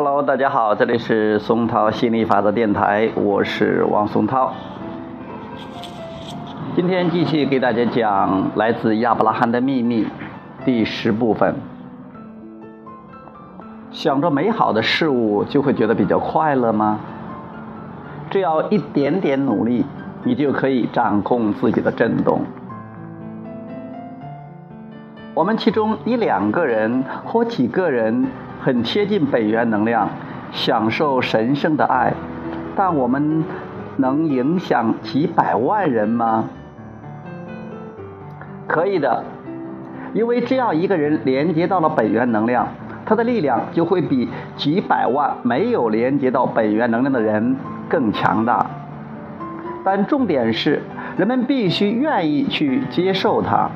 Hello，大家好，这里是松涛心理法则电台，我是王松涛。今天继续给大家讲来自亚伯拉罕的秘密第十部分。想着美好的事物，就会觉得比较快乐吗？只要一点点努力，你就可以掌控自己的振动。我们其中一两个人或几个人很贴近本源能量，享受神圣的爱，但我们能影响几百万人吗？可以的，因为只要一个人连接到了本源能量，他的力量就会比几百万没有连接到本源能量的人更强大。但重点是，人们必须愿意去接受它。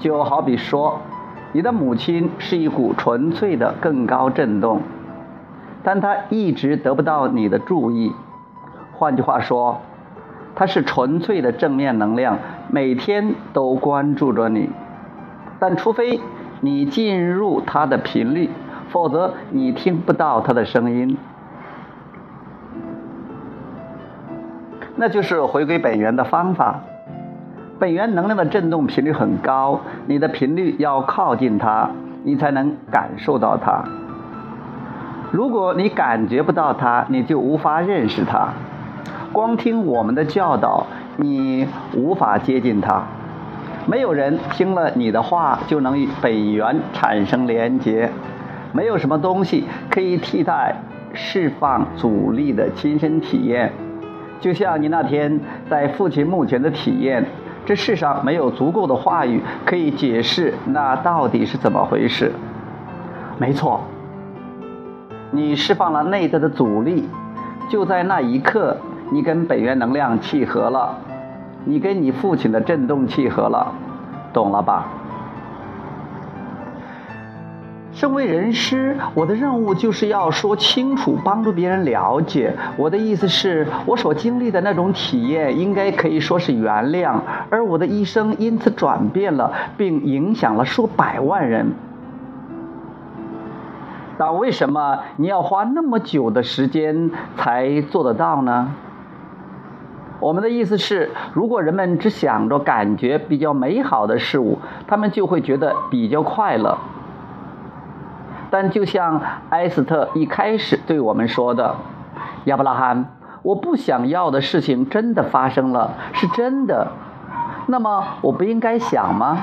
就好比说，你的母亲是一股纯粹的更高振动，但她一直得不到你的注意。换句话说，她是纯粹的正面能量，每天都关注着你。但除非你进入她的频率，否则你听不到她的声音。那就是回归本源的方法。本源能量的振动频率很高，你的频率要靠近它，你才能感受到它。如果你感觉不到它，你就无法认识它。光听我们的教导，你无法接近它。没有人听了你的话就能与本源产生连结。没有什么东西可以替代释放阻力的亲身体验。就像你那天在父亲墓前的体验。这世上没有足够的话语可以解释那到底是怎么回事。没错，你释放了内在的阻力，就在那一刻，你跟本源能量契合了，你跟你父亲的振动契合了，懂了吧？身为人师，我的任务就是要说清楚，帮助别人了解。我的意思是，我所经历的那种体验，应该可以说是原谅，而我的一生因此转变了，并影响了数百万人。但为什么你要花那么久的时间才做得到呢？我们的意思是，如果人们只想着感觉比较美好的事物，他们就会觉得比较快乐。但就像埃斯特一开始对我们说的，亚伯拉罕，我不想要的事情真的发生了，是真的。那么我不应该想吗？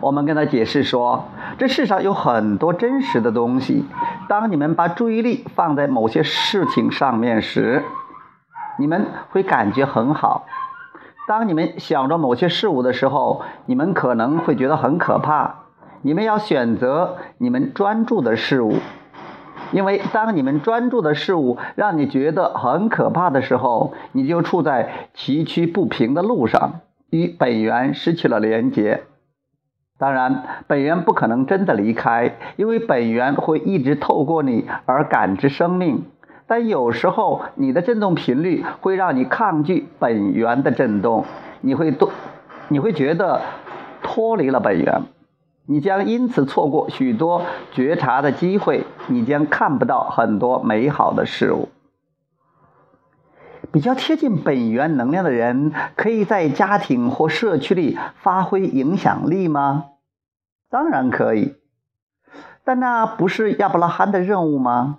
我们跟他解释说，这世上有很多真实的东西。当你们把注意力放在某些事情上面时，你们会感觉很好；当你们想着某些事物的时候，你们可能会觉得很可怕。你们要选择你们专注的事物，因为当你们专注的事物让你觉得很可怕的时候，你就处在崎岖不平的路上，与本源失去了连接。当然，本源不可能真的离开，因为本源会一直透过你而感知生命。但有时候，你的振动频率会让你抗拒本源的振动，你会多，你会觉得脱离了本源。你将因此错过许多觉察的机会，你将看不到很多美好的事物。比较贴近本源能量的人，可以在家庭或社区里发挥影响力吗？当然可以，但那不是亚伯拉罕的任务吗？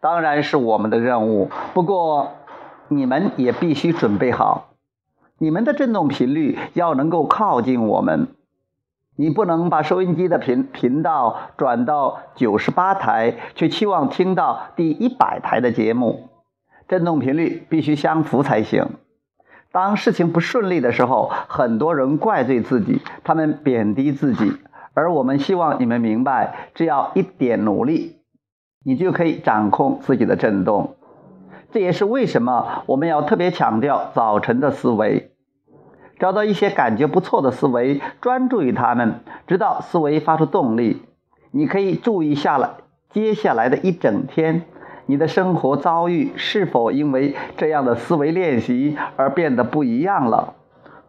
当然是我们的任务，不过你们也必须准备好。你们的振动频率要能够靠近我们，你不能把收音机的频频道转到九十八台，却期望听到第一百台的节目。振动频率必须相符才行。当事情不顺利的时候，很多人怪罪自己，他们贬低自己，而我们希望你们明白，只要一点努力，你就可以掌控自己的振动。这也是为什么我们要特别强调早晨的思维。找到一些感觉不错的思维，专注于他们，直到思维发出动力。你可以注意下来，接下来的一整天，你的生活遭遇是否因为这样的思维练习而变得不一样了。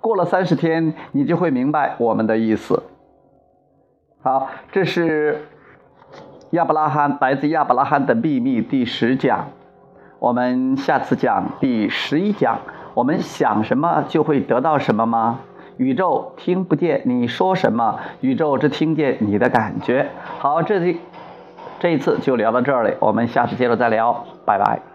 过了三十天，你就会明白我们的意思。好，这是亚伯拉罕来自亚伯拉罕的秘密第十讲，我们下次讲第十一讲。我们想什么就会得到什么吗？宇宙听不见你说什么，宇宙只听见你的感觉。好，这这这一次就聊到这里，我们下次接着再聊，拜拜。